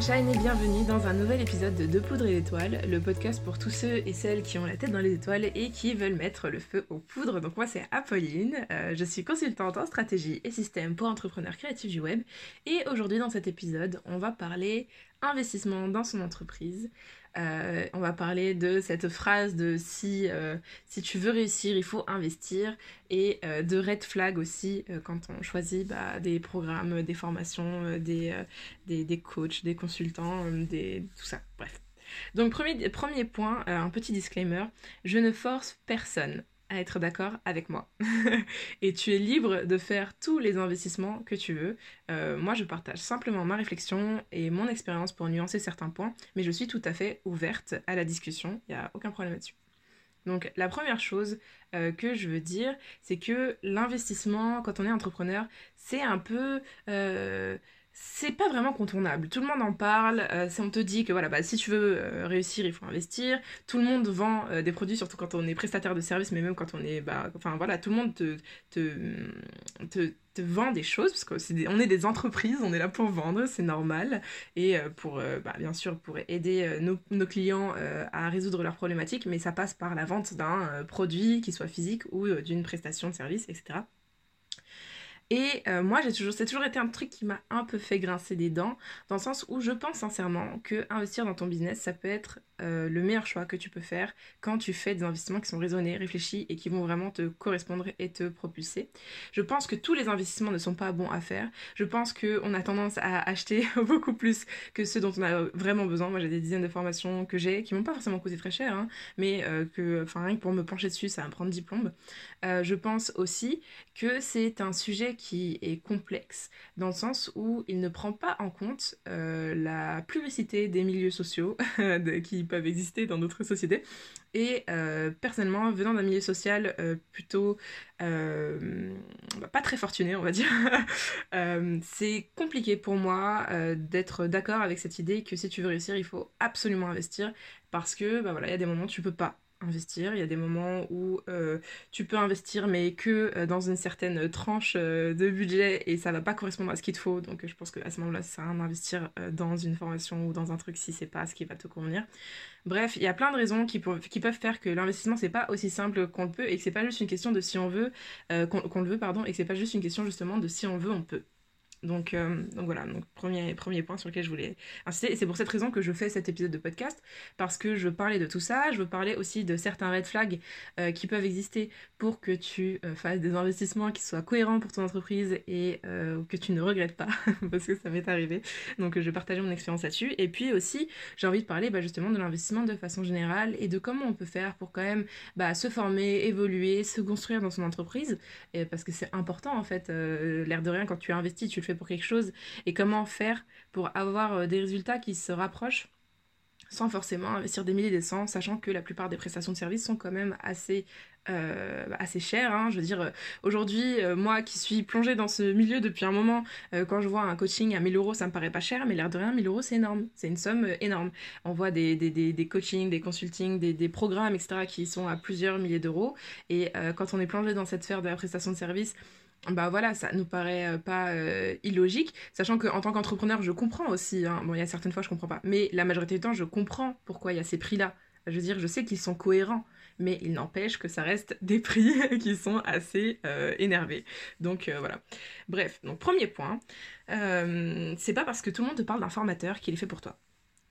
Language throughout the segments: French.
Sunshine et bienvenue dans un nouvel épisode de De Poudre et d'Étoiles, le podcast pour tous ceux et celles qui ont la tête dans les étoiles et qui veulent mettre le feu aux poudres. Donc moi c'est Apolline, euh, je suis consultante en stratégie et système pour entrepreneurs créatifs du web et aujourd'hui dans cet épisode on va parler investissement dans son entreprise. Euh, on va parler de cette phrase de si, euh, tu veux réussir, il faut investir et euh, de red flag aussi quand on choisit bah, des programmes, des formations, des, des, des, coachs, des consultants, des, tout ça. Bref. Donc premier, premier point, un petit disclaimer, je ne force personne à être d'accord avec moi. et tu es libre de faire tous les investissements que tu veux. Euh, moi, je partage simplement ma réflexion et mon expérience pour nuancer certains points, mais je suis tout à fait ouverte à la discussion. Il n'y a aucun problème là-dessus. Donc la première chose euh, que je veux dire, c'est que l'investissement, quand on est entrepreneur, c'est un peu... Euh, c'est pas vraiment contournable. Tout le monde en parle. Euh, on te dit que voilà, bah, si tu veux euh, réussir, il faut investir. Tout le monde vend euh, des produits, surtout quand on est prestataire de service, mais même quand on est. Bah, enfin voilà, tout le monde te, te, te, vend des choses, parce qu'on est, est des entreprises, on est là pour vendre, c'est normal. Et pour, bah, bien sûr, pour aider nos, nos, clients à résoudre leurs problématiques, mais ça passe par la vente d'un produit, qui soit physique ou d'une prestation de service, etc. Et euh, moi, j'ai toujours, c'est toujours été un truc qui m'a un peu fait grincer des dents, dans le sens où je pense sincèrement que investir dans ton business, ça peut être euh, le meilleur choix que tu peux faire quand tu fais des investissements qui sont raisonnés, réfléchis et qui vont vraiment te correspondre et te propulser. Je pense que tous les investissements ne sont pas bons à faire. Je pense qu'on a tendance à acheter beaucoup plus que ceux dont on a vraiment besoin. Moi, j'ai des dizaines de formations que j'ai qui m'ont pas forcément coûté très cher, hein, mais euh, que, enfin, rien que pour me pencher dessus, ça va me prendre 10 plombes. Je pense aussi que c'est un sujet qui est complexe dans le sens où il ne prend pas en compte la publicité des milieux sociaux qui peuvent exister dans notre société. Et euh, personnellement, venant d'un milieu social euh, plutôt euh, pas très fortuné, on va dire, c'est compliqué pour moi d'être d'accord avec cette idée que si tu veux réussir, il faut absolument investir parce que bah, voilà, il y a des moments où tu peux pas investir. Il y a des moments où euh, tu peux investir, mais que euh, dans une certaine tranche euh, de budget et ça va pas correspondre à ce qu'il te faut. Donc je pense qu'à ce moment-là, ça sert à rien d'investir dans une formation ou dans un truc si c'est pas ce qui va te convenir. Bref, il y a plein de raisons qui, peuvent faire que l'investissement c'est pas aussi simple qu'on le peut et que c'est pas juste une question de si on veut, qu'on le veut, pardon, et c'est pas juste une question justement de si on veut, on peut. Donc, euh, donc voilà, donc premier, premier point sur lequel je voulais insister. Et c'est pour cette raison que je fais cet épisode de podcast, parce que je parlais de tout ça, je veux parler aussi de certains red flags euh, qui peuvent exister pour que tu euh, fasses des investissements qui soient cohérents pour ton entreprise et que tu ne regrettes pas, parce que ça m'est arrivé. Donc je vais partager mon expérience là-dessus. Et puis aussi, j'ai envie de parler bah, justement de l'investissement de façon générale et de comment on peut faire pour quand même bah, se former, évoluer, se construire dans son entreprise, et parce que c'est important en fait, l'air de rien, quand tu investis, tu le pour quelque chose et comment faire pour avoir euh, des résultats qui se rapprochent sans forcément investir des milliers et des cents, sachant que la plupart des prestations de services sont quand même assez, euh, assez chères. Hein. Je veux dire, euh, aujourd'hui, moi qui suis plongée dans ce milieu depuis un moment, quand je vois un coaching à 1000 euros, ça me paraît pas cher, mais l'air de rien, 1000 euros, c'est énorme. C'est une somme énorme. On voit des, des, des, des coachings, des consultings, des, des, programmes, etc., qui sont à plusieurs milliers d'euros. Et quand on est plongé dans cette sphère de la prestation de services, bah voilà, ça nous paraît euh, pas euh, illogique, sachant qu'en tant qu'entrepreneur, je comprends aussi, hein. bon, il y a certaines fois je comprends pas, mais la majorité du temps, je comprends pourquoi il y a ces prix-là. Je veux dire, je sais qu'ils sont cohérents, mais il n'empêche que ça reste des prix qui sont assez euh, énervés. Donc voilà. Bref, donc premier point, c'est pas parce que tout le monde te parle d'un formateur qu'il est fait pour toi.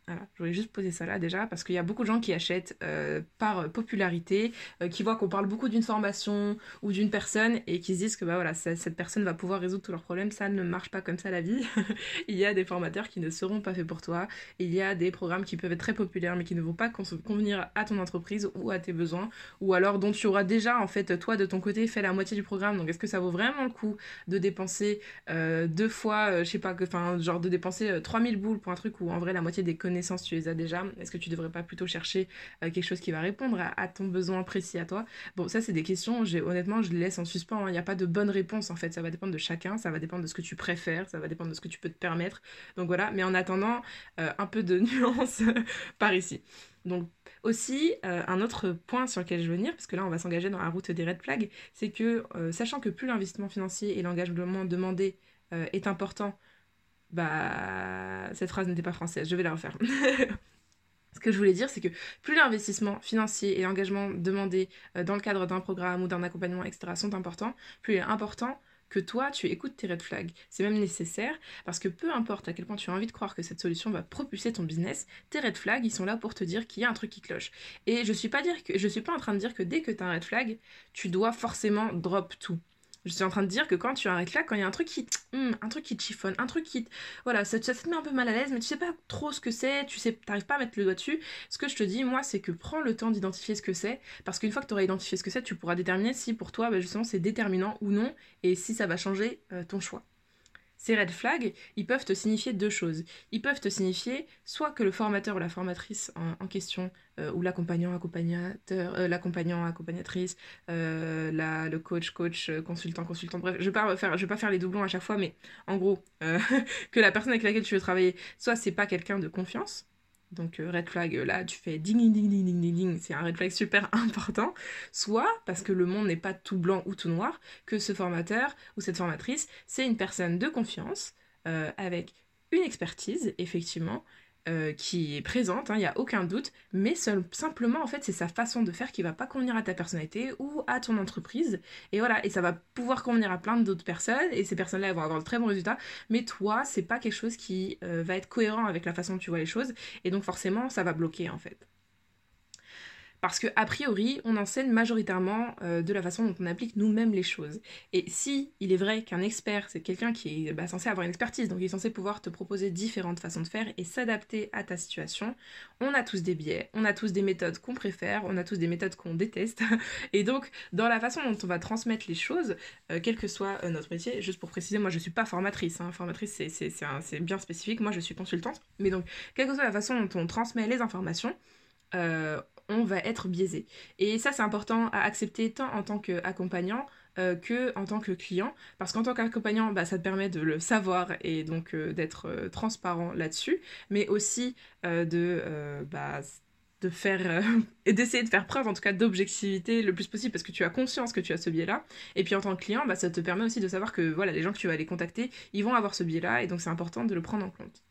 Voilà, je voulais juste poser ça là déjà parce qu'il y a beaucoup de gens qui achètent euh, par popularité, euh, qui voient qu'on parle beaucoup d'une formation ou d'une personne et qui se disent que bah voilà, cette personne va pouvoir résoudre tous leurs problèmes. Ça ne marche pas comme ça la vie. il y a des formateurs qui ne seront pas faits pour toi. Il y a des programmes qui peuvent être très populaires mais qui ne vont pas convenir à ton entreprise ou à tes besoins ou alors dont tu auras déjà en fait toi de ton côté fait la moitié du programme. Donc est-ce que ça vaut vraiment le coup de dépenser euh, deux fois, je sais pas, enfin genre de dépenser 3000 boules pour un truc où en vrai la moitié des connaissances tu les as déjà Est-ce que tu devrais pas plutôt chercher euh, quelque chose qui va répondre à, ton besoin précis à toi? Bon, ça c'est des questions, honnêtement, je les laisse en suspens, hein. il n'y a pas de bonne réponse en fait, ça va dépendre de chacun, ça va dépendre de ce que tu préfères, ça va dépendre de ce que tu peux te permettre. Donc voilà, mais en attendant, euh, un peu de nuance par ici. Donc aussi, euh, un autre point sur lequel je veux venir, parce que là on va s'engager dans la route des red flags, c'est que sachant que plus l'investissement financier et l'engagement demandé est important, bah, cette phrase n'était pas française, je vais la refaire. Ce que je voulais dire, c'est que plus l'investissement financier et l'engagement demandé euh, dans le cadre d'un programme ou d'un accompagnement, etc., sont importants, plus il est important que toi, tu écoutes tes red flags. C'est même nécessaire parce que peu importe à quel point tu as envie de croire que cette solution va propulser ton business, tes red flags, ils sont là pour te dire qu'il y a un truc qui cloche. Et je suis suis pas en train de dire que dès que tu as un red flag, tu dois forcément drop tout. Je suis en train de dire que quand tu arrêtes là, quand il y a un truc qui, hmm, un truc qui te chiffonne, un truc qui, voilà, ça, te met un peu mal à l'aise, mais tu sais pas trop ce que c'est, tu sais, t'arrives pas à mettre le doigt dessus. Ce que je te dis, moi, c'est que prends le temps d'identifier ce que c'est, parce qu'une fois que tu auras identifié ce que c'est, tu pourras déterminer si pour toi, bah, justement, c'est déterminant ou non, et si ça va changer euh, ton choix. Ces red flags, ils peuvent te signifier deux choses. Ils peuvent te signifier soit que le formateur ou la formatrice en, question, euh, ou l'accompagnant, accompagnateur, euh, l'accompagnant, accompagnatrice, euh, le coach, coach, consultant, consultant, bref, je je vais pas faire les doublons à chaque fois, mais en gros, que la personne avec laquelle tu veux travailler, soit c'est pas quelqu'un de confiance, donc euh, red flag, euh, là tu fais ding ding ding ding ding ding, c'est un red flag super important. Soit parce que le monde n'est pas tout blanc ou tout noir, que ce formateur ou cette formatrice, c'est une personne de confiance euh, avec une expertise, effectivement, euh, qui est présente, il hein, n'y a aucun doute, mais simplement en fait c'est sa façon de faire qui va pas convenir à ta personnalité ou à ton entreprise. Et voilà, et ça va pouvoir convenir à plein d'autres personnes, et ces personnes-là vont avoir de très bons résultats, mais toi, c'est pas quelque chose qui euh, va être cohérent avec la façon dont tu vois les choses, et donc forcément ça va bloquer en fait. Parce que, a priori, on enseigne majoritairement euh, de la façon dont on applique nous-mêmes les choses. Et si il est vrai qu'un expert, c'est quelqu'un qui est bah, censé avoir une expertise, donc il est censé pouvoir te proposer différentes façons de faire et s'adapter à ta situation, on a tous des biais, on a tous des méthodes qu'on préfère, on a tous des méthodes qu'on déteste. et donc, dans la façon dont on va transmettre les choses, euh, quel que soit euh, notre métier, juste pour préciser, moi je suis pas formatrice, hein. formatrice c'est bien spécifique, moi je suis consultante, mais donc, quelle que soit la façon dont on transmet les informations, on va être biaisé. Et ça, c'est important à accepter tant en tant qu'accompagnant euh, que en tant que client, parce qu'en tant qu'accompagnant, bah, ça te permet de le savoir et donc euh, d'être euh, transparent là-dessus, mais aussi de, bah, de faire et d'essayer de faire preuve en tout cas d'objectivité le plus possible parce que tu as conscience que tu as ce biais-là. Et puis en tant que client, bah, ça te permet aussi de savoir que voilà, les gens que tu vas aller contacter, ils vont avoir ce biais-là et donc c'est important de le prendre en compte.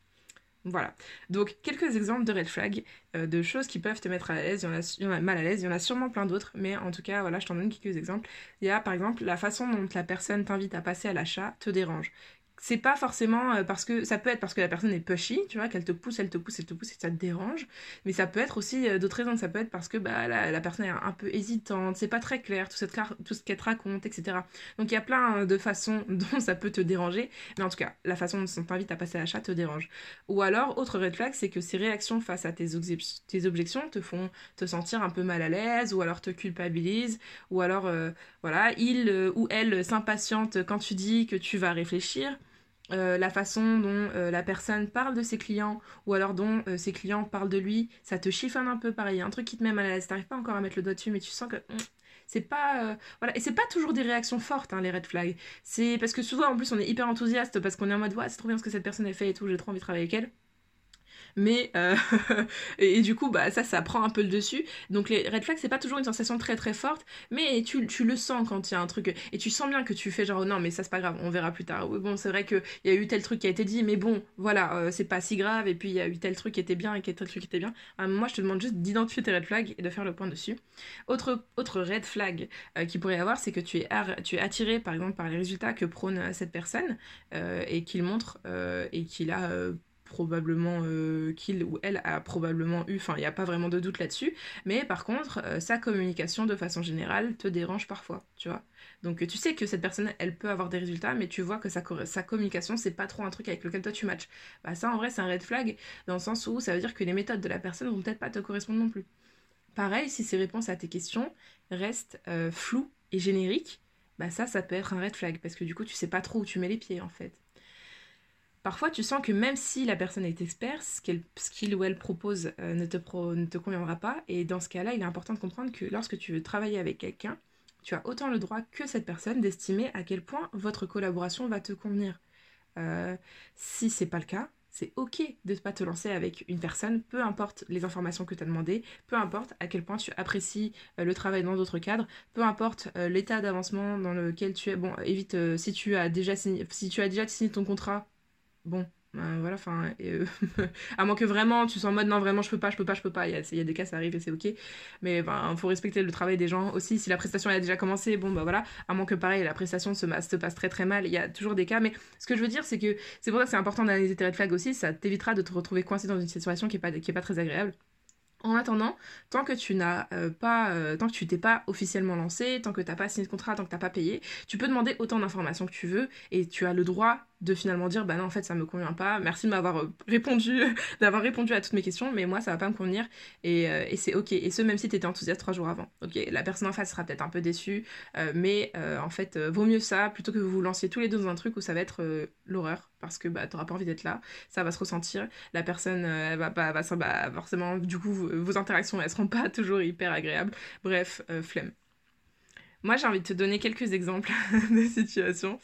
Voilà. Donc, quelques exemples de red flags, euh, de choses qui peuvent te mettre à l'aise. Il, y en a mal à l'aise, il y en a sûrement plein d'autres, mais en tout cas, voilà, je t'en donne quelques exemples. Il y a par exemple la façon dont la personne t'invite à passer à l'achat te dérange c'est pas forcément euh, parce que ça peut être parce que la personne est pushy, tu vois, qu'elle te pousse, elle te pousse, elle te pousse et ça te dérange, mais ça peut être aussi euh, d'autres raisons, ça peut être parce que bah, la, personne est un peu hésitante, c'est pas très clair tout, tout ce qu'elle te raconte, etc. Donc il y a plein de façons dont ça peut te déranger, mais en tout cas, la façon dont on t'invite à passer à l'achat te dérange. Ou alors, autre red flag, c'est que ces réactions face à tes, objections te font te sentir un peu mal à l'aise, ou alors te culpabilisent, ou alors, euh, voilà, il ou elle s'impatiente quand tu dis que tu vas réfléchir. Euh, la façon dont euh, la personne parle de ses clients ou alors dont euh, ses clients parlent de lui, ça te chiffonne un peu pareil, un truc qui te met mal à l'aise, t'arrives pas encore à mettre le doigt dessus mais tu sens que hmm, c'est pas voilà. Et c'est pas toujours des réactions fortes hein, les red flags. C'est parce que souvent en plus on est hyper enthousiaste parce qu'on est en mode ouais, c'est trop bien ce que cette personne a fait et tout, j'ai trop envie de travailler avec elle mais euh, et, du coup bah ça ça prend un peu le dessus. Donc les red flags c'est pas toujours une sensation très très forte. Mais tu, tu le sens quand il y a un truc. Et tu sens bien que tu fais genre non mais ça c'est pas grave on verra plus tard. Bon c'est vrai qu'il y a eu tel truc qui a été dit mais bon voilà euh, c'est pas si grave. Et puis il y a eu tel truc qui était bien et tel truc qui était bien. Euh, moi je te demande juste d'identifier tes red flags et de faire le point dessus. Autre, autre red flag qui pourrait y avoir c'est que tu es, tu es attiré par exemple par les résultats que prône cette personne et qu'il montre et qu'il a probablement euh, qu'il ou elle a probablement eu, enfin il n'y a pas vraiment de doute là-dessus, mais par contre euh, sa communication de façon générale te dérange parfois, tu vois. Donc tu sais que cette personne elle peut avoir des résultats, mais tu vois que sa, sa communication c'est pas trop un truc avec lequel toi tu matches. Bah ça en vrai c'est un red flag dans le sens où ça veut dire que les méthodes de la personne vont peut-être pas te correspondre non plus. Pareil, si ses réponses à tes questions restent euh, floues et génériques, bah ça ça peut être un red flag parce que du coup tu sais pas trop où tu mets les pieds en fait. Parfois, tu sens que même si la personne est experte, ce qu'il ou elle propose euh, ne, te conviendra pas. Et dans ce cas-là, il est important de comprendre que lorsque tu veux travailler avec quelqu'un, tu as autant le droit que cette personne d'estimer à quel point votre collaboration va te convenir. Euh, si c'est pas le cas, c'est ok de ne pas te lancer avec une personne, peu importe les informations que tu as demandées, peu importe à quel point tu apprécies euh, le travail dans d'autres cadres, peu importe l'état d'avancement dans lequel tu es. Bon, évite si tu as déjà signé, si tu as déjà signé ton contrat, bon, Ben, voilà, enfin, à moins que vraiment tu sois en mode non, vraiment je peux pas, je peux pas, je peux pas. Il y a, y a des cas, ça arrive et c'est ok. Mais ben, faut respecter le travail des gens aussi. Si la prestation a déjà commencé, bon bah voilà. À moins que pareil, la prestation se, se passe très très mal. Il y a toujours des cas. Mais ce que je veux dire, c'est que c'est pour ça que c'est important d'analyser tes red flags aussi. Ça t'évitera de te retrouver coincé dans une situation qui est pas, qui est pas très agréable. En attendant, tant que tu n'as euh, pas, euh, tant que tu t'es pas officiellement lancé, tant que tu n'as pas signé de contrat, tant que tu n'as pas payé, tu peux demander autant d'informations que tu veux et tu as le droit de finalement dire bah non en fait ça me convient pas. Merci de m'avoir euh, répondu d'avoir répondu à toutes mes questions mais moi ça va pas me convenir. Et, euh, et c'est ok. Et ce même si tu étais enthousiaste trois jours avant. Ok la personne en face sera peut-être un peu déçue euh, mais en fait vaut mieux ça plutôt que vous vous lanciez tous les deux dans un truc où ça va être l'horreur parce que bah t'auras pas envie d'être là. Ça va se ressentir. La personne elle va pas va, bah, forcément du coup vos interactions elles seront pas toujours hyper agréables. Bref flemme moi, j'ai envie de te donner quelques exemples de situations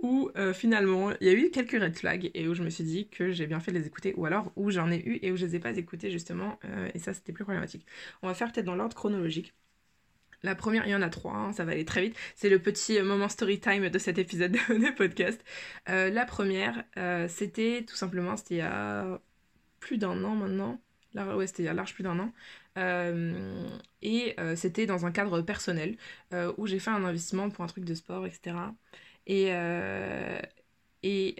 où euh, finalement il y a eu quelques red flags et où je me suis dit que j'ai bien fait de les écouter, ou alors où j'en ai eu et où je les ai pas écoutés justement, euh, et ça c'était plus problématique. On va faire peut-être dans l'ordre chronologique. La première, il y en a trois, hein, ça va aller très vite. C'est le petit moment story time de cet épisode de podcast. Euh, la première, c'était tout simplement, c'était il y a plus d'un an maintenant. Ouais, c'était il y large plus d'un an. Euh, et euh, c'était dans un cadre personnel euh, où j'ai fait un investissement pour un truc de sport, etc. Et, et,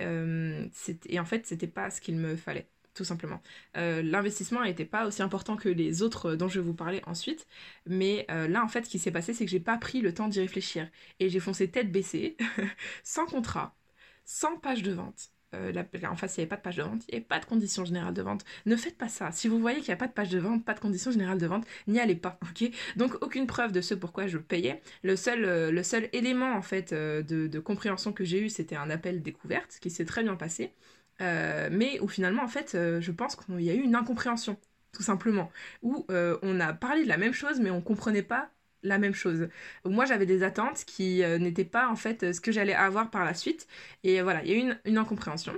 et en fait, c'était pas ce qu'il me fallait tout simplement. L'investissement n'était pas aussi important que les autres dont je vais vous parler ensuite, mais là en fait ce qui s'est passé c'est que j'ai pas pris le temps d'y réfléchir et j'ai foncé tête baissée, sans contrat, sans page de vente, euh, en face, il n'y avait pas de page de vente, il n'y avait pas de conditions générales de vente. Ne faites pas ça. Si vous voyez qu'il n'y a pas de page de vente, pas de conditions générales de vente, n'y allez pas, ok? Donc, aucune preuve de ce pourquoi je payais. Le seul, euh, le seul élément, en fait, euh, de, compréhension que j'ai eu, c'était un appel découverte qui s'est très bien passé. mais où finalement, en fait, je pense qu'il y a eu une incompréhension, tout simplement. Où on a parlé de la même chose, mais on ne comprenait pas la même chose. Moi, j'avais des attentes qui euh, n'étaient pas en fait ce que j'allais avoir par la suite. Et voilà, il y a eu une, incompréhension.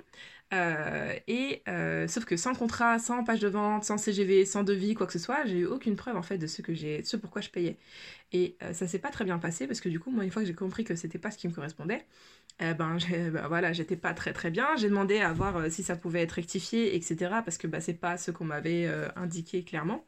Euh, et euh, sauf que sans contrat, sans page de vente, sans CGV, sans devis, quoi que ce soit, j'ai eu aucune preuve en fait de ce que j'ai, ce pourquoi je payais. Et ça s'est pas très bien passé parce que du coup, moi, une fois que j'ai compris que c'était pas ce qui me correspondait, ben, ben, voilà, j'étais pas très très bien. J'ai demandé à voir si ça pouvait être rectifié, etc. Parce que bah, c'est pas ce qu'on m'avait indiqué clairement.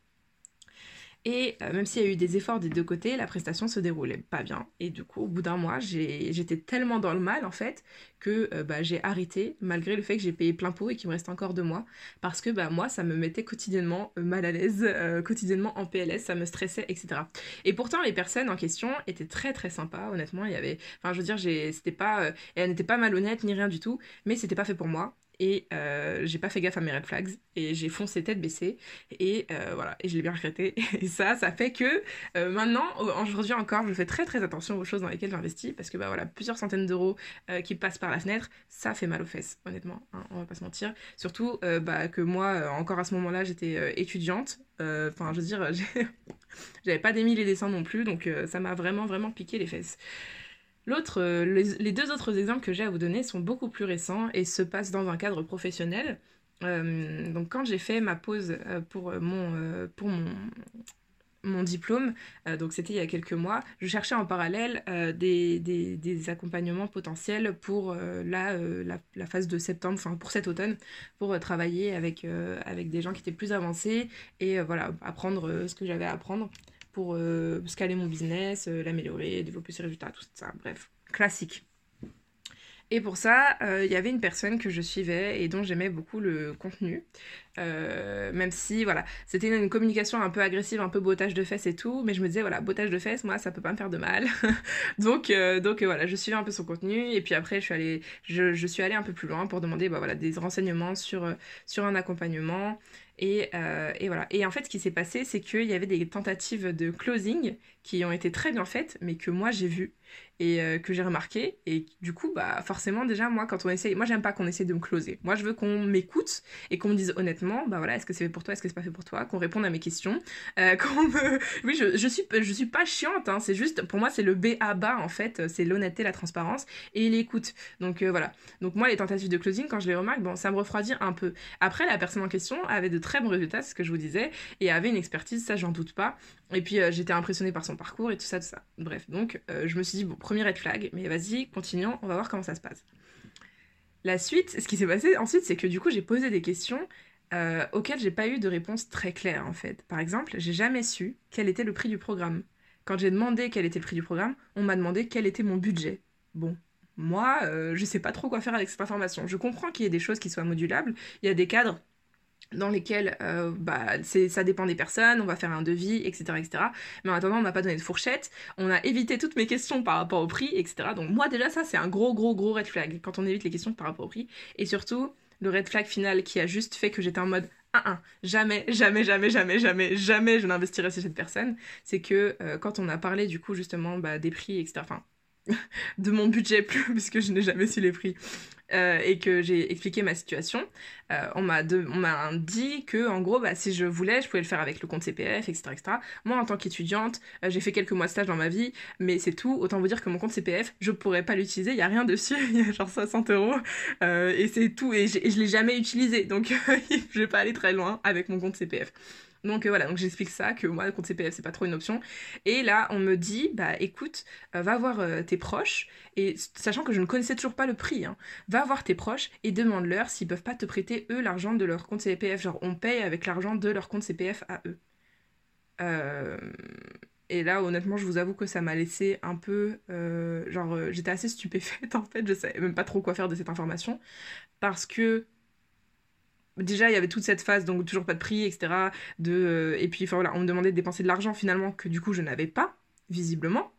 Et euh, même s'il y a eu des efforts des deux côtés, la prestation se déroulait pas bien. Et du coup, au bout d'un mois, j'étais tellement dans le mal, en fait, que euh, bah, j'ai arrêté, malgré le fait que j'ai payé plein pot et qu'il me reste encore deux mois. Parce que bah, moi, ça me mettait quotidiennement euh, mal à l'aise, quotidiennement en PLS, ça me stressait, etc. Et pourtant, les personnes en question étaient très très sympas, honnêtement. Il y avait... Enfin, je veux dire, c'était pas... elles n'étaient pas malhonnêtes ni rien du tout, mais c'était pas fait pour moi et euh, j'ai pas fait gaffe à mes red flags. Et j'ai foncé tête baissée. Et euh, voilà. Et je l'ai bien regretté. Et ça ça fait que euh, maintenant aujourd'hui encore. Je fais très très attention aux choses dans lesquelles j'investis. Parce que bah voilà plusieurs centaines d'euros qui passent par la fenêtre ça fait mal aux fesses. Honnêtement hein, on va pas se mentir. Surtout bah que moi encore à ce moment là j'étais étudiante. Enfin je veux dire j'avais pas des mille et des cents non plus. Donc ça m'a vraiment vraiment piqué les fesses L'autre, euh, les, deux autres exemples que j'ai à vous donner sont beaucoup plus récents et se passent dans un cadre professionnel. Euh, donc quand j'ai fait ma pause euh, pour mon, pour mon, mon diplôme, donc c'était il y a quelques mois, je cherchais en parallèle des, des, accompagnements potentiels pour la, la, phase de septembre, enfin pour cet automne, pour travailler avec, avec des gens qui étaient plus avancés et voilà, apprendre ce que j'avais à apprendre pour euh, scaler mon business, euh, l'améliorer, développer ses résultats, tout ça. Bref, classique. Et pour ça, euh, il y avait une personne que je suivais et dont j'aimais beaucoup le contenu. même si, voilà, c'était une, communication un peu agressive, un peu bottage de fesses et tout. Mais je me disais, voilà, bottage de fesses, moi, ça peut pas me faire de mal. donc, donc voilà, je suivais un peu son contenu. Et puis après, je suis allée, je, suis allée un peu plus loin pour demander bah, voilà, des renseignements sur, sur un accompagnement. Et, et, voilà. Et en fait, ce qui s'est passé, c'est qu'il y avait des tentatives de closing qui ont été très bien faites, mais que moi j'ai vues et euh, que j'ai remarqué. Et du coup, bah forcément, déjà, moi, quand on essaye, moi j'aime pas qu'on essaie de me closer. Moi, je veux qu'on m'écoute et qu'on me dise honnêtement, bah voilà, est-ce que c'est fait pour toi, est-ce que c'est pas fait pour toi, qu'on réponde à mes questions. Euh. Oui, je, je, suis, je suis pas chiante, hein, c'est juste, pour moi, c'est le B à bas en fait, c'est l'honnêteté, la transparence et l'écoute. Donc euh, voilà. Donc moi, les tentatives de closing, quand je les remarque, bon, ça me refroidit un peu. Après, la personne en question avait de très bons résultats, c'est ce que je vous disais, et avait une expertise, ça j'en doute pas. Et puis j'étais impressionnée par son parcours et tout ça, tout ça. Bref, donc je me suis dit, bon, premier red flag, mais vas-y, continuons, on va voir comment ça se passe. la suite, ce qui s'est passé ensuite, c'est que du coup, j'ai posé des questions euh, auxquelles j'ai pas eu de réponse très claire en fait. Par exemple, j'ai jamais su quel était le prix du programme. Quand j'ai demandé quel était le prix du programme, on m'a demandé quel était mon budget. Bon, moi, euh, je sais pas trop quoi faire avec cette information. Je comprends qu'il y ait des choses qui soient modulables. Il y a des cadres dans lesquels euh, bah, ça dépend des personnes, on va faire un devis, etc. etc. Mais en attendant, on m'a pas donné de fourchette, on a évité toutes mes questions par rapport au prix, etc. Donc moi déjà ça c'est un gros gros gros red flag quand on évite les questions par rapport au prix. Et surtout, le red flag final qui a juste fait que j'étais en mode 1-1, jamais, jamais, jamais, jamais, jamais, jamais je n'investirai chez cette personne, c'est que euh, quand on a parlé du coup justement bah, des prix, etc. Enfin, de mon budget plus, puisque je n'ai jamais su les prix, euh, et que j'ai expliqué ma situation, euh, on m'a dit que en gros, bah, si je voulais, je pouvais le faire avec le compte CPF, etc. Moi, en tant qu'étudiante, euh, j'ai fait quelques mois de stage dans ma vie, mais c'est tout. Autant vous dire que mon compte CPF, je pourrais pas l'utiliser, il y a rien dessus, il y a genre 60 euros, et c'est tout, et, et je l'ai jamais utilisé, donc je vais pas aller très loin avec mon compte CPF. Donc euh, voilà, donc j'explique ça, que moi, le compte CPF, c'est pas trop une option. Et là, on me dit, bah écoute, euh, va voir euh, tes proches, et sachant que je ne connaissais toujours pas le prix, hein, va voir tes proches et demande-leur s'ils peuvent pas te prêter, eux, l'argent de leur compte CPF. Genre, on paye avec l'argent de leur compte CPF à eux. Et là, honnêtement, je vous avoue que ça m'a laissé un peu. genre, j'étais assez stupéfaite en fait, je savais même pas trop quoi faire de cette information. Parce que déjà il y avait toute cette phase donc toujours pas de prix etc de euh, et puis voilà on me demandait de dépenser de l'argent finalement que du coup je n'avais pas visiblement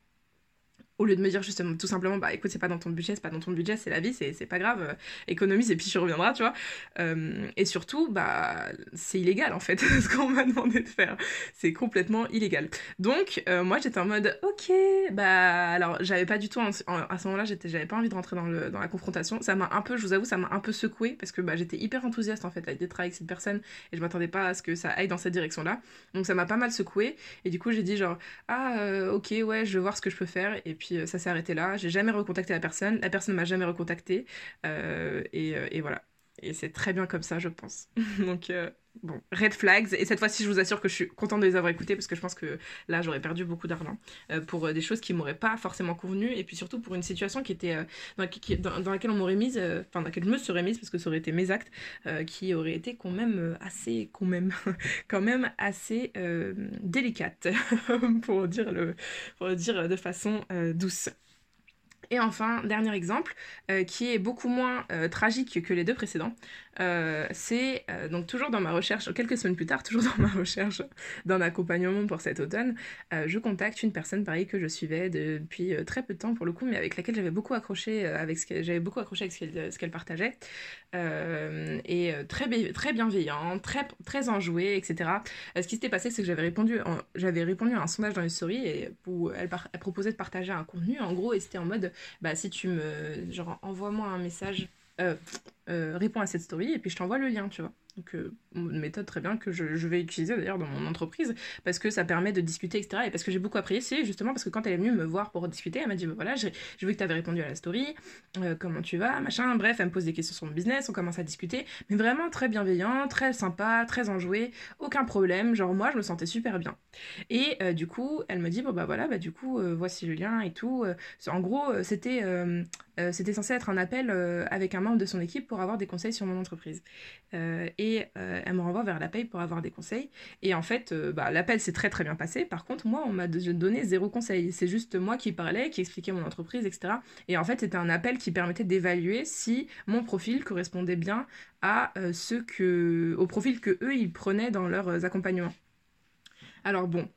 au lieu de me dire justement tout simplement bah écoute c'est pas dans ton budget c'est pas dans ton budget c'est la vie c'est pas grave euh, économise et puis tu reviendras tu vois. Euh, et surtout bah c'est illégal en fait ce qu'on m'a demandé de faire. C'est complètement illégal. Donc euh, moi j'étais en mode ok bah alors j'avais pas du tout à ce moment là j'avais pas envie de rentrer dans, le, dans la confrontation. Ça m'a un peu je vous avoue ça m'a un peu secoué parce que bah j'étais hyper enthousiaste en fait à d'être avec cette personne et je m'attendais pas à ce que ça aille dans cette direction là donc ça m'a pas mal secoué et du coup j'ai dit genre ah ok ouais je vais voir ce que je peux faire euh, ça s'est arrêté là. J'ai jamais recontacté la personne. La personne m'a jamais recontacté. Euh, et, euh, et, voilà. Et c'est très bien comme ça, je pense. Donc, bon, red flags. Et cette fois-ci, je vous assure que je suis contente de les avoir écoutés parce que je pense que là, j'aurais perdu beaucoup d'argent pour des choses qui m'auraient pas forcément convenu. Et puis surtout pour une situation qui était dans, dans, laquelle on m'aurait mise, enfin, dans laquelle je me serais mise parce que ça aurait été mes actes qui auraient été quand même assez, quand même, quand même assez délicates pour dire le, pour dire de façon douce. Et enfin, dernier exemple, qui est beaucoup moins tragique que les deux précédents, euh, c'est euh, donc toujours dans ma recherche, quelques semaines plus tard, toujours dans ma recherche d'un accompagnement pour cet automne, euh, je contacte une personne pareil que je suivais depuis très peu de temps pour le coup, mais avec laquelle j'avais beaucoup accroché avec ce qu'elle, j'avais beaucoup accroché avec ce qu'elle, partageait, et très, très bienveillant, très, très enjoué, etc. ce qui s'était passé, c'est que j'avais répondu, j'avais répondu à un sondage dans une story et où elle, elle, proposait de partager un contenu, en gros, et c'était en mode, bah si tu me, genre envoie-moi un message euh, euh, réponds à cette story et puis je t'envoie le lien, tu vois. Euh, une méthode très bien que je, vais utiliser d'ailleurs dans mon entreprise parce que ça permet de discuter, etc. Et parce que j'ai beaucoup apprécié justement parce que quand elle est venue me voir pour discuter, elle m'a dit bah, voilà, j'ai vu que tu avais répondu à la story, euh, comment tu vas, machin. Bref, elle me pose des questions sur mon business, on commence à discuter, mais vraiment très bienveillant, très sympa, très enjoué, aucun problème. Genre, moi, je me sentais super bien. Et euh, du coup, elle me dit bon, bah voilà, bah du coup, voici le lien et tout. en gros, c'était c'était censé être un appel avec un membre de son équipe pour avoir des conseils sur mon entreprise. Et euh, elle me renvoie vers l'appel pour avoir des conseils. Et en fait, euh, bah, l'appel s'est très très bien passé. Par contre, moi, on m'a donné zéro conseil. C'est juste moi qui parlais, qui expliquais mon entreprise, etc. Et en fait, c'était un appel qui permettait d'évaluer si mon profil correspondait bien euh, au profil que eux ils prenaient dans leurs accompagnements. Alors bon,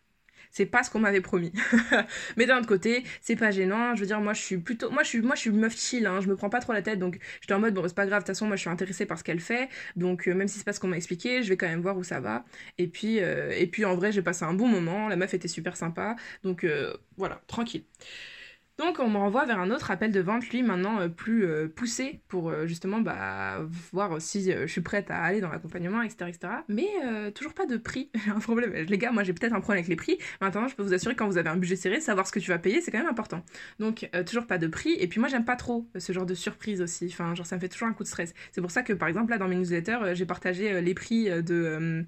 c'est pas ce qu'on m'avait promis. mais d'un autre côté, c'est pas gênant. Je veux dire, moi, je suis plutôt. Moi, je suis, moi, je suis meuf chill, hein, je me prends pas trop la tête. Donc, j'étais en mode, bon, c'est pas grave, de toute façon, moi, je suis intéressée par ce qu'elle fait. Donc, euh, même si c'est pas ce qu'on m'a expliqué, je vais quand même voir où ça va. Et puis, euh, et puis en vrai, j'ai passé un bon moment. La meuf était super sympa. Donc, euh, voilà, tranquille. Donc on me renvoie vers un autre appel de vente, lui maintenant euh, plus euh, poussé pour euh, justement bah, voir si je suis prête à aller dans l'accompagnement, etc., etc. Mais toujours pas de prix. un problème. Les gars, moi j'ai peut-être un problème avec les prix. Maintenant, je peux vous assurer quand vous avez un budget serré, savoir ce que tu vas payer, c'est quand même important. Donc toujours pas de prix. Et puis moi j'aime pas trop ce genre de surprise aussi. Enfin, genre ça me fait toujours un coup de stress. C'est pour ça que par exemple là dans mes newsletters, j'ai partagé les prix de,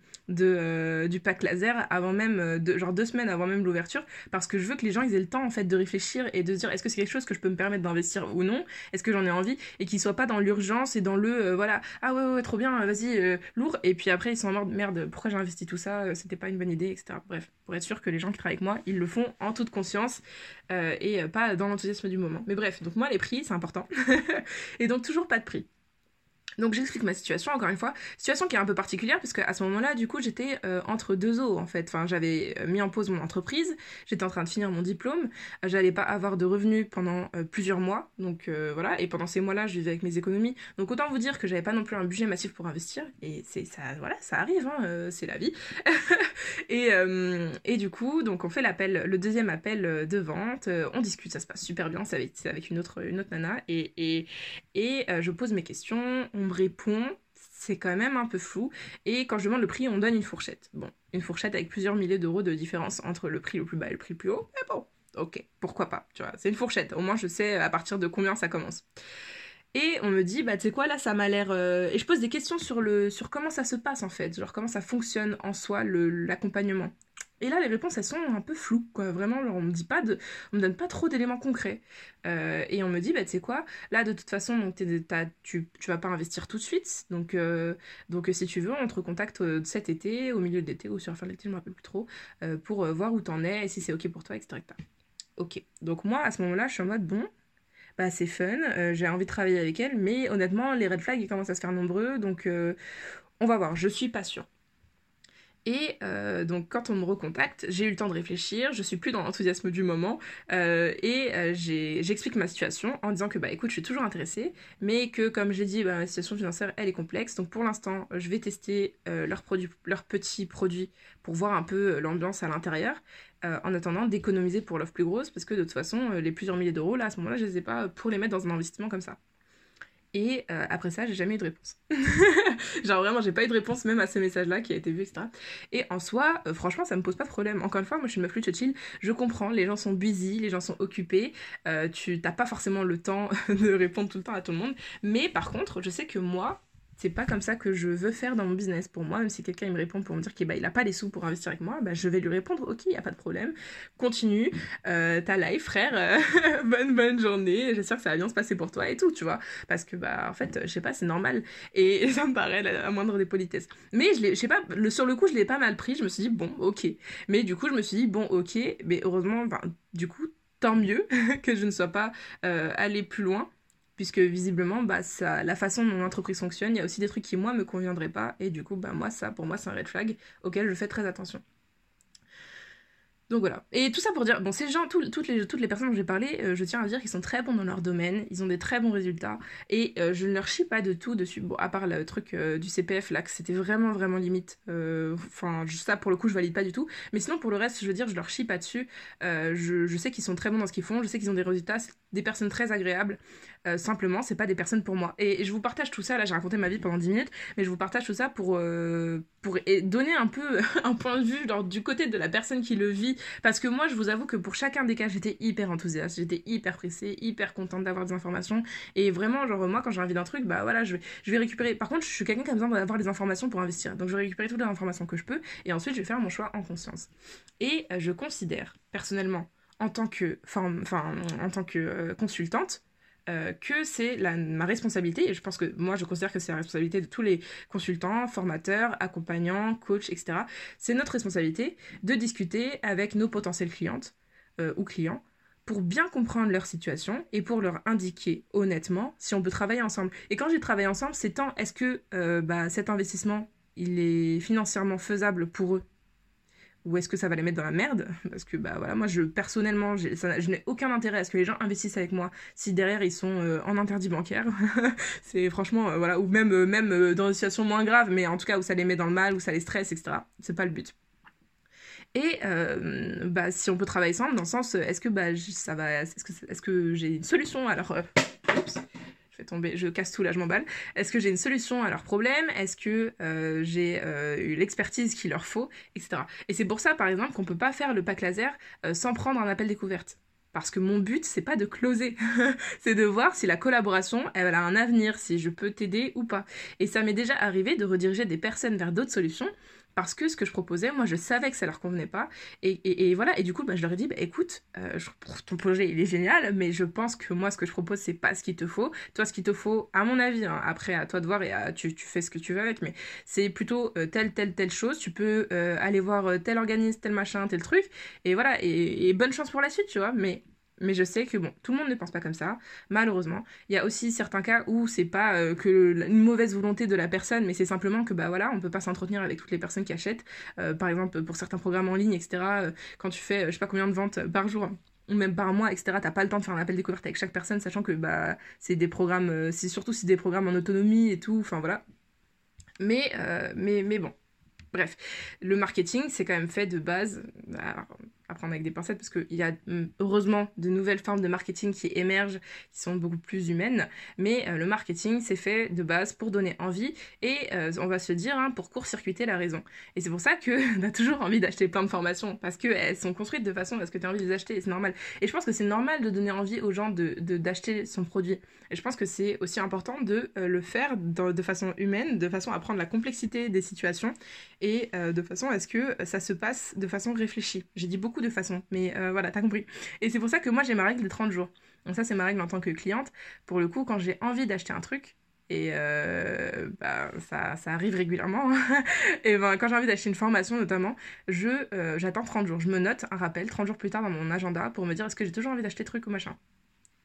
du pack laser avant même, genre deux semaines avant même l'ouverture, parce que je veux que les gens ils aient le temps en fait de réfléchir et de dire est-ce que c'est quelque chose que je peux me permettre d'investir ou non? Est-ce que j'en ai envie? Et qu'ils soient pas dans l'urgence et dans le voilà, ah ouais, ouais, trop bien, vas-y, lourd. Et puis après, ils sont en mode merde, pourquoi j'ai investi tout ça? C'était pas une bonne idée, etc. Bref, pour être sûr que les gens qui travaillent avec moi, ils le font en toute conscience et pas dans l'enthousiasme du moment. Mais bref, donc moi, les prix, c'est important. et donc, toujours pas de prix. Donc j'explique ma situation encore une fois, situation qui est un peu particulière parce qu'à ce moment-là, du coup, j'étais euh, entre deux eaux en fait. Enfin, j'avais euh, mis en pause mon entreprise, j'étais en train de finir mon diplôme, euh, j'allais pas avoir de revenus pendant plusieurs mois, donc voilà. Et pendant ces mois-là, je vivais avec mes économies. Donc autant vous dire que j'avais pas non plus un budget massif pour investir. Et c'est ça, voilà, ça arrive, hein, c'est la vie. et, et du coup, donc on fait l'appel, le deuxième appel de vente, on discute, ça se passe super bien, c'est avec, une autre une nana et et, je pose mes questions, on répond, c'est quand même un peu flou. Et quand je demande le prix, on donne une fourchette. Bon, une fourchette avec plusieurs milliers d'euros de différence entre le prix le plus bas et le prix le plus haut. Mais bon, ok, pourquoi pas, tu vois. C'est une fourchette, au moins je sais à partir de combien ça commence. Et on me dit, bah tu sais quoi, là ça m'a l'air... Euh, et je pose des questions sur, le, sur comment ça se passe en fait, genre comment ça fonctionne en soi, l'accompagnement. Et là, les réponses, elles sont un peu floues, quoi. Vraiment, on me dit pas de, on me donne pas trop d'éléments concrets. Euh, et on me dit, bah, tu sais quoi, là, de toute façon, donc, tu, tu vas pas investir tout de suite. Donc, euh, donc si tu veux, on te recontacte cet été, au milieu de l'été, ou sur la fin de l'été, je me rappelle plus trop, pour voir où t'en es, si c'est ok pour toi, etc., Ok. Donc, moi, à ce moment-là, je suis en mode, bon, bah, c'est fun, j'ai envie de travailler avec elle, mais honnêtement, les red flags, ils commencent à se faire nombreux, donc on va voir, je suis pas sûre. Et euh, donc quand on me recontacte, j'ai eu le temps de réfléchir, je suis plus dans l'enthousiasme du moment euh, et euh, j'explique ma situation en disant que bah écoute, je suis toujours intéressée, mais que comme j'ai dit, bah, ma situation financière elle est complexe, donc pour l'instant je vais tester leurs petits produits pour voir un peu l'ambiance à l'intérieur. en attendant d'économiser pour l'offre plus grosse parce que de toute façon les plusieurs milliers d'euros là à ce moment-là je les ai pas pour les mettre dans un investissement comme ça. Et euh, après ça, j'ai jamais eu de réponse. Genre vraiment, j'ai pas eu de réponse même à ce message-là qui a été vu, etc. Et en soi, euh, franchement, ça me pose pas de problème. Encore une fois, moi je suis une meuf plus chill, je comprends, les gens sont busy, les gens sont occupés, euh, tu t'as pas forcément le temps de répondre tout le temps à tout le monde. Mais par contre, je sais que moi, c'est pas comme ça que je veux faire dans mon business. Pour moi, même si quelqu'un me répond pour me dire qu'il bah, il a pas les sous pour investir avec moi, bah, je vais lui répondre ok, il y a pas de problème, continue. Euh, ta life, frère, euh, bonne bonne journée, j'espère que ça va bien se passer pour toi et tout, tu vois, parce que bah en fait, je sais pas, c'est normal. Et, ça me paraît la, moindre des politesses. Mais je sais pas, sur le coup, je l'ai pas mal pris, je me suis dit bon, ok, mais du coup, je me suis dit bon, ok, mais heureusement, du coup, tant mieux que je ne sois pas euh, allée plus loin puisque visiblement bah ça la façon dont l'entreprise fonctionne il y a aussi des trucs qui moi me conviendraient pas et du coup bah moi ça pour moi c'est un red flag auquel je fais très attention donc voilà. Et tout ça pour dire, bon, ces gens, toutes, les, toutes les personnes dont j'ai parlé, euh, je tiens à dire qu'ils sont très bons dans leur domaine, ils ont des très bons résultats, et euh, je ne leur chie pas de tout dessus, bon, à part le truc euh, du CPF, là, que c'était vraiment, vraiment limite. Enfin, ça, pour le coup, je valide pas du tout. Mais sinon, pour le reste, je veux dire, je leur chie pas dessus. Je, je, sais qu'ils sont très bons dans ce qu'ils font, je sais qu'ils ont des résultats, des personnes très agréables. simplement, c'est pas des personnes pour moi. Et, je vous partage tout ça, là, j'ai raconté ma vie pendant 10 minutes, mais je vous partage tout ça pour, pour donner un peu un point de vue, du côté de la personne qui le vit parce que moi, je vous avoue que pour chacun des cas, j'étais hyper enthousiaste, j'étais hyper pressée, hyper contente d'avoir des informations. Et vraiment, genre, moi, quand j'ai envie d'un truc, bah voilà, je vais, je vais récupérer. Par contre, je suis quelqu'un qui a besoin d'avoir des informations pour investir. Donc, je vais récupérer toutes les informations que je peux et ensuite, je vais faire mon choix en conscience. Et euh, je considère, personnellement, en tant que, en tant que euh, consultante, euh, que c'est ma responsabilité, et je pense que moi je considère que c'est la responsabilité de tous les consultants, formateurs, accompagnants, coachs, etc. C'est notre responsabilité de discuter avec nos potentielles clientes euh, ou clients pour bien comprendre leur situation et pour leur indiquer honnêtement si on peut travailler ensemble. Et quand j'ai travaillé ensemble, c'est tant est-ce que euh, bah, cet investissement il est financièrement faisable pour eux ou est-ce que ça va les mettre dans la merde? Parce que bah voilà, moi je personnellement, je n'ai aucun intérêt à ce que les gens investissent avec moi si derrière ils sont euh, en interdit bancaire. c'est franchement euh, voilà, ou même euh, même dans une situation moins grave, mais en tout cas où ça les met dans le mal, où ça les stresse, etc. C'est pas le but. Et bah si on peut travailler ensemble, dans le sens, est-ce que bah ça va, est-ce que est-ce que j'ai une solution? Alors, oups, je casse tout là, je m'emballe. Est-ce que j'ai une solution à leurs problèmes Est-ce que euh, j'ai eu l'expertise qu'il leur faut, etc. Et c'est pour ça, par exemple, qu'on peut pas faire le pack laser euh, sans prendre un appel découverte. Parce que mon but, c'est pas de closer, c'est de voir si la collaboration, elle a un avenir, si je peux t'aider ou pas. Et ça m'est déjà arrivé de rediriger des personnes vers d'autres solutions parce que ce que je proposais, moi, je savais que ça leur convenait pas. Et, voilà, et du coup, bah, je leur ai dit, bah, écoute, euh, ton projet, il est génial, mais je pense que moi, ce que je propose, c'est pas ce qu'il te faut. Toi, ce qu'il te faut, à mon avis, hein, après, à toi de voir et tu, fais ce que tu veux avec, mais c'est plutôt euh, telle, telle, telle chose. Tu peux euh, aller voir tel organisme, tel machin, tel truc. Et voilà, et, bonne chance pour la suite, tu vois. Mais je sais que bon, tout le monde ne pense pas comme ça, malheureusement. Il y a aussi certains cas où c'est pas euh, que une mauvaise volonté de la personne, mais c'est simplement que bah voilà, on peut pas s'entretenir avec toutes les personnes qui achètent. Euh, par exemple, pour certains programmes en ligne, etc. Euh, quand tu fais, je sais pas combien de ventes par jour ou même par mois, etc. T'as pas le temps de faire un appel découverte avec chaque personne, sachant que bah c'est des programmes, c'est surtout si des programmes en autonomie et tout. Enfin voilà. Mais mais mais bon. Bref, le marketing, c'est quand même fait de base à prendre avec des pincettes parce qu'il y a hum, heureusement de nouvelles formes de marketing qui émergent, qui sont beaucoup plus humaines. Mais euh, le marketing, c'est fait de base pour donner envie et euh, on va se dire hein, pour court-circuiter la raison. Et c'est pour ça que a toujours envie d'acheter plein de formations parce qu'elles sont construites de façon à ce que tu as envie de les acheter et c'est normal. Et je pense que c'est normal de donner envie aux gens d'acheter de, d'acheter son produit. Et je pense que c'est aussi important de euh, le faire de façon humaine, de façon à prendre la complexité des situations et de façon à ce que ça se passe de façon réfléchie. J'ai dit beaucoup de façon. Mais euh, voilà, t'as compris. Et c'est pour ça que moi j'ai ma règle de 30 jours. Donc ça c'est ma règle en tant que cliente. Pour le coup, quand j'ai envie d'acheter un truc, et euh, bah, ça, ça, arrive régulièrement. et ben, quand j'ai envie d'acheter une formation notamment, je euh, j'attends 30 jours. Je me note un rappel 30 jours plus tard dans mon agenda pour me dire est-ce que j'ai toujours envie d'acheter truc ou machin.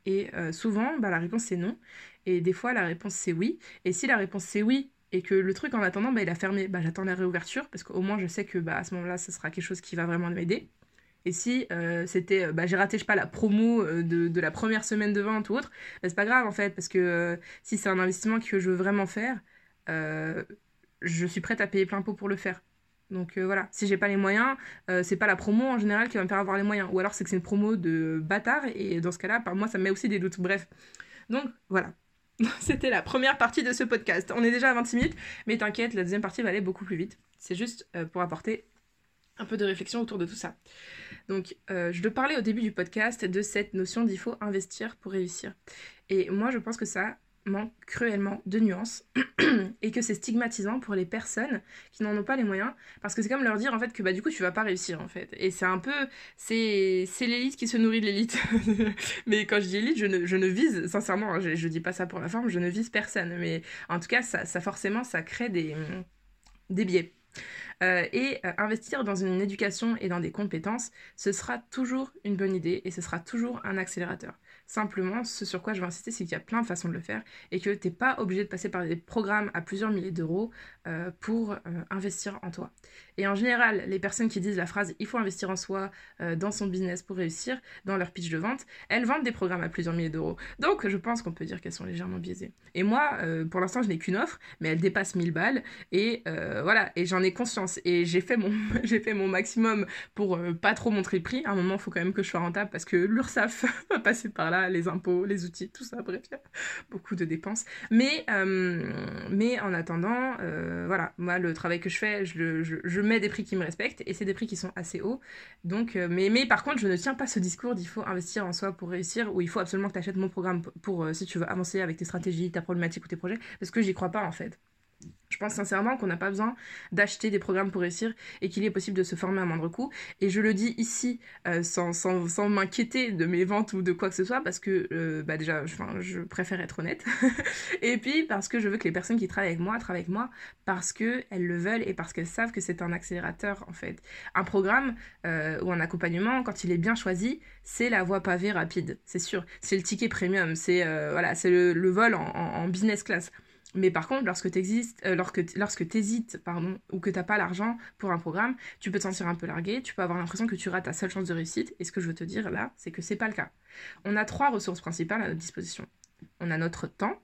Et souvent, bah, la réponse c'est non. Et des fois, la réponse c'est oui. Et si la réponse c'est oui, et que le truc en attendant, bah, il a fermé, bah, j'attends la réouverture parce qu'au moins je sais que bah, à ce moment-là, ce sera quelque chose qui va vraiment m'aider. Et si euh, c'était, euh, bah, j'ai raté, je sais pas, la promo euh, de, la première semaine de vente ou autre, bah, c'est pas grave en fait, parce que si c'est un investissement que je veux vraiment faire, je suis prête à payer plein pot pour le faire. Donc voilà, si j'ai pas les moyens, c'est pas la promo en général qui va me faire avoir les moyens. Ou alors c'est que c'est une promo de bâtard, et dans ce cas-là, par moi, ça me met aussi des doutes. Bref. Donc voilà. C'était la première partie de ce podcast. On est déjà à 26 minutes, mais t'inquiète, la deuxième partie va aller beaucoup plus vite. C'est juste pour apporter un peu de réflexion autour de tout ça. Donc, euh, je te parlais au début du podcast de cette notion d'il faut investir pour réussir. Et moi, je pense que ça manque cruellement de nuances et que c'est stigmatisant pour les personnes qui n'en ont pas les moyens parce que c'est comme leur dire en fait que bah du coup tu vas pas réussir en fait et c'est un peu c'est c'est l'élite qui se nourrit de l'élite mais quand je dis élite je ne, je ne vise sincèrement hein, je, je dis pas ça pour la forme je ne vise personne mais en tout cas ça, ça forcément ça crée des des biais euh, et euh, investir dans une éducation et dans des compétences, ce sera toujours une bonne idée et ce sera toujours un accélérateur. Simplement, ce sur quoi je veux insister, c'est qu'il y a plein de façons de le faire et que tu n'es pas obligé de passer par des programmes à plusieurs milliers d'euros euh, pour investir en toi. Et en général, les personnes qui disent la phrase il faut investir en soi dans son business pour réussir, dans leur pitch de vente, elles vendent des programmes à plusieurs milliers d'euros. Donc je pense qu'on peut dire qu'elles sont légèrement biaisées. Et moi, pour l'instant, je n'ai qu'une offre, mais elle dépasse 1000 balles et voilà, et j'en ai conscience et j'ai fait mon fait mon maximum pour euh, pas trop montrer le prix. À un moment, il faut quand même que je sois rentable parce que l'URSSAF va passer par là, les impôts, les outils, tout ça, bref, beaucoup de dépenses. Mais euh, mais en attendant, euh, voilà, moi le travail que je fais, je, je, mets des prix qui me respectent et c'est des prix qui sont assez hauts. Donc mais mais par contre, je ne tiens pas ce discours d'il faut investir en soi pour réussir ou il faut absolument que tu achètes mon programme pour si tu veux avancer avec tes stratégies, ta problématique ou tes projets parce que j'y crois pas en fait. Sincèrement qu'on n'a pas besoin d'acheter des programmes pour réussir et qu'il est possible de se former à moindre coût. Et je le dis ici euh, sans, sans, m'inquiéter de mes ventes ou de quoi que ce soit parce que euh, bah déjà, je, préfère être honnête. et puis parce que je veux que les personnes qui travaillent avec moi travaillent avec moi parce qu'elles le veulent et parce qu'elles savent que c'est un accélérateur en fait. Un programme euh, ou un accompagnement, quand il est bien choisi, c'est la voie pavée rapide, c'est sûr. C'est le ticket premium, c'est voilà, c'est le, vol en business class. Mais par contre, lorsque tu euh, lorsque, lorsque hésites, pardon, ou que t'as pas l'argent pour un programme, tu peux te sentir un peu largué, tu peux avoir l'impression que tu rates ta seule chance de réussite. Et ce que je veux te dire là, c'est que c'est pas le cas. On a trois ressources principales à notre disposition. On a notre temps,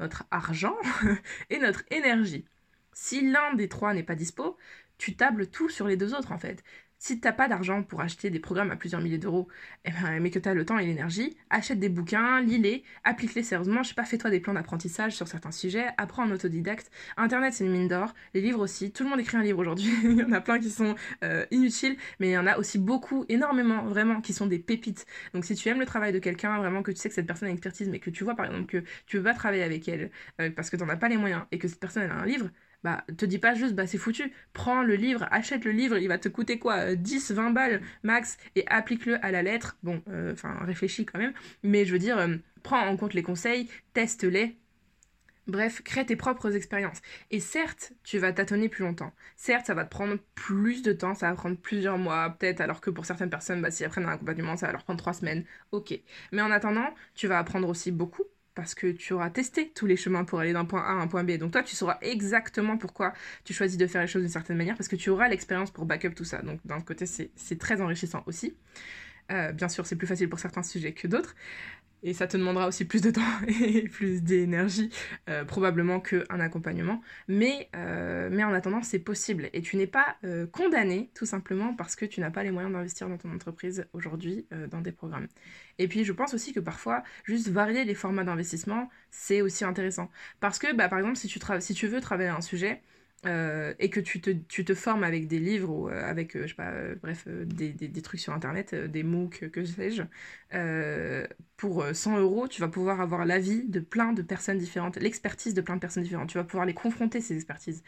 notre argent et notre énergie. Si l'un des trois n'est pas dispo, tu tables tout sur les deux autres en fait Si t'as pas d'argent pour acheter des programmes à plusieurs milliers d'euros, eh ben, mais que tu as le temps et l'énergie, achète des bouquins, lis-les, applique-les sérieusement, je sais pas, fais-toi des plans d'apprentissage sur certains sujets, apprends en autodidacte. Internet, c'est une mine d'or, les livres aussi, tout le monde écrit un livre aujourd'hui, il y en a plein qui sont euh, inutiles, mais il y en a aussi beaucoup, énormément, vraiment, qui sont des pépites. Donc si tu aimes le travail de quelqu'un, vraiment que tu sais que cette personne a une expertise, mais que tu vois par exemple que tu veux pas travailler avec elle euh, parce que t'en as pas les moyens et que cette personne a un livre, bah te dis pas juste bah c'est foutu, prends le livre, achète le livre, il va te coûter quoi 10, euh, 20 balles max et applique-le à la lettre. Bon, euh, enfin réfléchis quand même, mais je veux dire, euh, prends en compte les conseils, teste-les. Bref, crée tes propres expériences. Et certes, tu vas tâtonner plus longtemps. Certes, ça va te prendre plus de temps, ça va prendre plusieurs mois, peut-être, alors que pour certaines personnes, bah, si elles prennent un accompagnement, ça va leur prendre trois semaines. Ok. Mais en attendant, tu vas apprendre aussi beaucoup parce que tu auras testé tous les chemins pour aller d'un point A à un point B. Donc toi, tu sauras exactement pourquoi tu choisis de faire les choses d'une certaine manière, parce que tu auras l'expérience pour backup tout ça. Donc d'un côté, c'est très enrichissant aussi. Euh, bien sûr, c'est plus facile pour certains sujets que d'autres. Et ça te demandera aussi plus de temps et plus d'énergie, euh, probablement qu'un accompagnement. Mais, euh, mais en attendant, c'est possible. Et tu n'es pas euh, condamné, tout simplement, parce que tu n'as pas les moyens d'investir dans ton entreprise aujourd'hui dans des programmes. Et puis, je pense aussi que parfois, juste varier les formats d'investissement, c'est aussi intéressant. Parce que, bah, par exemple, si tu, si tu veux travailler un sujet, euh, et que tu te, tu te, formes avec des livres ou euh, avec, euh, je sais pas, bref, des, des, des, trucs sur Internet, des MOOC, que sais-je, pour 100 euros, tu vas pouvoir avoir l'avis de plein de personnes différentes, l'expertise de plein de personnes différentes. Tu vas pouvoir les confronter, ces expertises.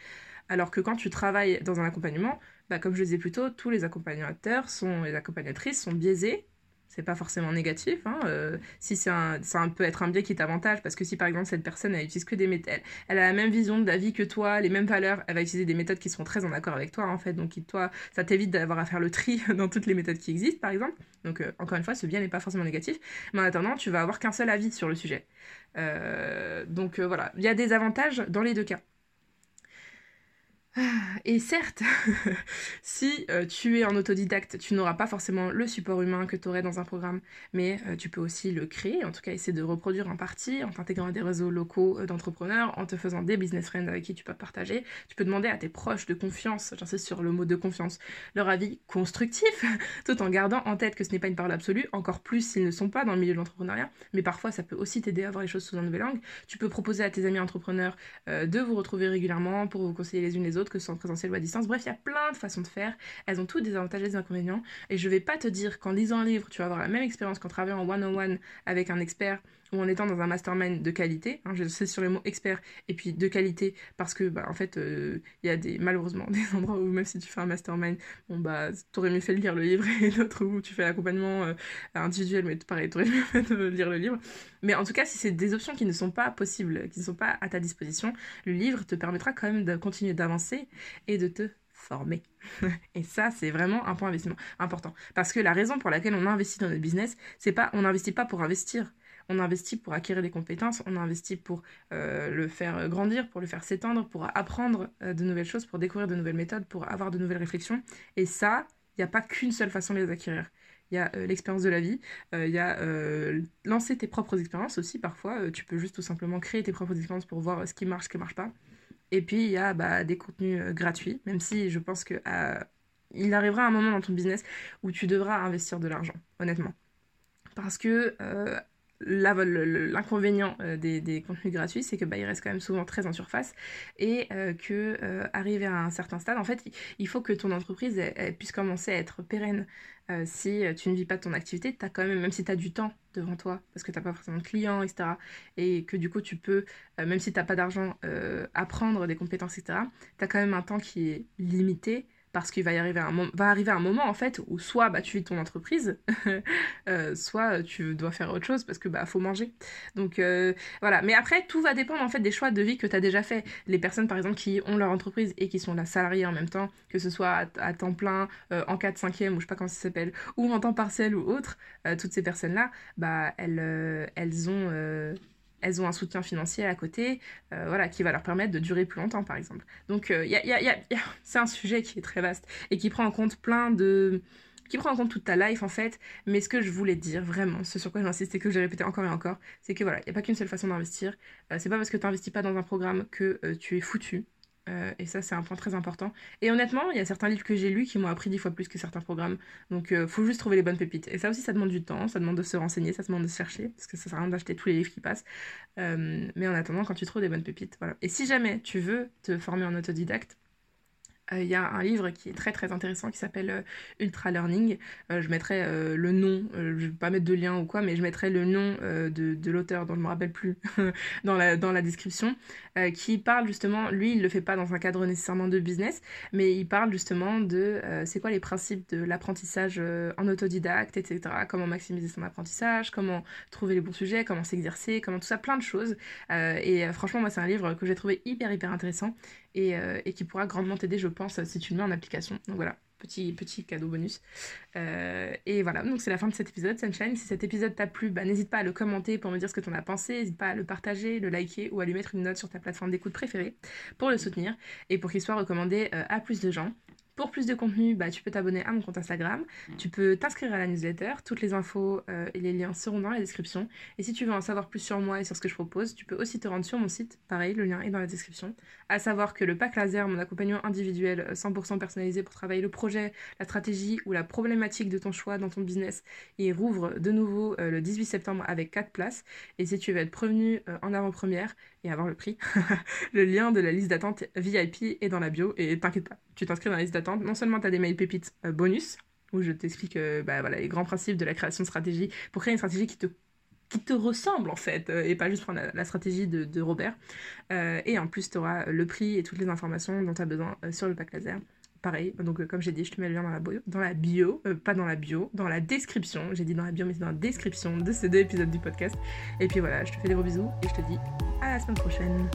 Alors que quand tu travailles dans un accompagnement, bah, comme je le disais plus tôt, tous les accompagnateurs sont, les accompagnatrices sont biaisés c'est pas forcément négatif. Hein, euh, si c'est un, ça peut être un biais qui t'avantage, parce que si par exemple cette personne elle utilise que des méthodes, elle, a la même vision de la vie que toi, les mêmes valeurs, elle va utiliser des méthodes qui seront très en accord avec toi en fait. Donc toi, ça t'évite d'avoir à faire le tri dans toutes les méthodes qui existent par exemple. Donc euh, encore une fois, ce biais n'est pas forcément négatif, mais en attendant, tu vas avoir qu'un seul avis sur le sujet. Euh, donc voilà, il y a des avantages dans les deux cas. Et certes, si euh, tu es en autodidacte, tu n'auras pas forcément le support humain que tu aurais dans un programme, mais euh, tu peux aussi le créer, en tout cas essayer de reproduire en partie en t'intégrant à des réseaux locaux euh, d'entrepreneurs, en te faisant des business friends avec qui tu peux partager. Tu peux demander à tes proches de confiance, j'insiste sur le mot de confiance, leur avis constructif, tout en gardant en tête que ce n'est pas une parole absolue, encore plus s'ils ne sont pas dans le milieu de l'entrepreneuriat, mais parfois ça peut aussi t'aider à voir les choses sous un nouvel angle. Tu peux proposer à tes amis entrepreneurs de vous retrouver régulièrement pour vous conseiller les unes les autres que ce soit en présentiel ou à distance. Bref, il y a plein de façons de faire. Elles ont toutes des avantages et des inconvénients. Et je vais pas te dire qu'en lisant un livre, tu vas avoir la même expérience qu'en travaillant en one-on-one avec un expert ou en étant dans un mastermind de qualité. Hein, je sais sur le mot expert et puis de qualité parce que, bah, en fait, euh, il y a des, malheureusement des endroits où même si tu fais un mastermind, bon, bah, t'aurais mieux fait de lire le livre et d'autres où tu fais l'accompagnement euh, individuel, mais pareil, t'aurais mieux fait de lire le livre. Mais en tout cas, si c'est des options qui ne sont pas possibles, qui ne sont pas à ta disposition, le livre te permettra quand même de continuer d'avancer et de te former. et ça, c'est vraiment un point d'investissement important. Parce que la raison pour laquelle on investit dans notre business, c'est pas, on n'investit pas pour investir on investit pour acquérir des compétences, on investit pour euh, le faire grandir, pour le faire s'étendre, pour apprendre euh, de nouvelles choses, pour découvrir de nouvelles méthodes, pour avoir de nouvelles réflexions. Et ça, il n'y a pas qu'une seule façon de les acquérir. Il y a euh, l'expérience de la vie, il y a lancer tes propres expériences aussi parfois. tu peux juste tout simplement créer tes propres expériences pour voir ce qui marche, ce qui ne marche pas. Et puis il y a bah, des contenus gratuits, même si je pense que il arrivera un moment dans ton business où tu devras investir de l'argent, honnêtement. Parce que l'inconvénient euh, des, contenus gratuits, c'est que bah, ils restent quand même souvent très en surface et euh, que euh, arrivé à un certain stade, en fait, il faut que ton entreprise puisse commencer à être pérenne. si tu ne vis pas ton activité, as quand même, même si tu as du temps devant toi, parce que tu n'as pas forcément de clients, etc., et que du coup tu peux, même si tu n'as pas d'argent, apprendre des compétences, etc., tu as quand même un temps qui est limité parce qu'il va arriver un moment en fait où soit bah, tu vis ton entreprise, euh, soit tu dois faire autre chose parce que bah faut manger. Donc euh, voilà. Mais après tout va dépendre en fait des choix de vie que tu as déjà fait. Les personnes par exemple qui ont leur entreprise et qui sont la salariée en même temps, que ce soit à, temps plein, euh, en 4 5 ou je sais pas comment ça s'appelle, ou en temps partiel ou autre, toutes ces personnes là, bah elles elles ont elles ont un soutien financier à côté, euh, voilà, qui va leur permettre de durer plus longtemps, par exemple. Donc, euh, c'est un sujet qui est très vaste et qui prend en compte plein de qui prend en compte toute ta life en fait, mais ce que je voulais dire vraiment, ce sur quoi j'insiste et que j'ai répété encore et encore, c'est que voilà, il n'y a pas qu'une seule façon d'investir. Euh, c'est pas parce que tu n'investis pas dans un programme que tu es foutu. Euh, et ça, c'est un point très important. Et honnêtement, il y a certains livres que j'ai lus qui m'ont appris dix fois plus que certains programmes. Donc, il faut juste trouver les bonnes pépites. Et ça aussi, ça demande du temps, ça demande de se renseigner, ça demande de se chercher, parce que ça sert à rien d'acheter tous les livres qui passent. mais en attendant, quand tu trouves des bonnes pépites, voilà. Et si jamais tu veux te former en autodidacte, euh, il y a un livre qui est très très intéressant qui s'appelle euh, Ultra Learning. Euh, je mettrai le nom, je vais pas mettre de lien ou quoi, mais je mettrai le nom de, de l'auteur dont je me rappelle plus dans, la, dans la description, qui parle justement, lui il le fait pas dans un cadre nécessairement de business, mais il parle justement de c'est quoi les principes de l'apprentissage en autodidacte, etc. Comment maximiser son apprentissage, comment trouver les bons sujets, comment s'exercer, comment tout ça, plein de choses. et franchement moi c'est un livre que j'ai trouvé hyper hyper intéressant et, et qui pourra grandement t'aider je pense, si tu le mets en application. Donc voilà, petit, petit cadeau bonus. Euh, et voilà, donc c'est la fin de cet épisode, Sunshine. Si cet épisode t'a plu, bah, n'hésite pas à le commenter pour me dire ce que tu en as pensé. N'hésite pas à le partager, le liker ou à lui mettre une note sur ta plateforme d'écoute préférée pour le soutenir et pour qu'il soit recommandé euh, à plus de gens. Pour plus de contenu, bah, tu peux t'abonner à mon compte Instagram, tu peux t'inscrire à la newsletter, toutes les infos euh, et les liens seront dans la description. Et si tu veux en savoir plus sur moi et sur ce que je propose, tu peux aussi te rendre sur mon site, pareil, le lien est dans la description. À savoir que le pack laser, mon accompagnement individuel 100% euh, personnalisé pour travailler le projet, la stratégie ou la problématique de ton choix dans ton business, il rouvre de nouveau euh, le 18 septembre avec 4 places. Et si tu veux être prévenu en avant-première et avoir le prix, le lien de la liste d'attente VIP est dans la bio et t'inquiète pas tu t'inscris dans la liste d'attente. Non seulement tu as des mails pépites euh, bonus, où je t'explique euh, bah, les grands principes de la création de stratégie, pour créer une stratégie qui te qui te ressemble en fait, euh, et pas juste prendre la, stratégie de, Robert. et en plus, tu auras le prix et toutes les informations dont tu as besoin sur le pack laser. Pareil, donc comme j'ai dit, je te mets le lien dans la bio, bio pas dans la bio, dans la description. J'ai dit dans la bio, mais c'est dans la description de ces deux épisodes du podcast. Et puis voilà, je te fais des gros bisous et je te dis à la semaine prochaine.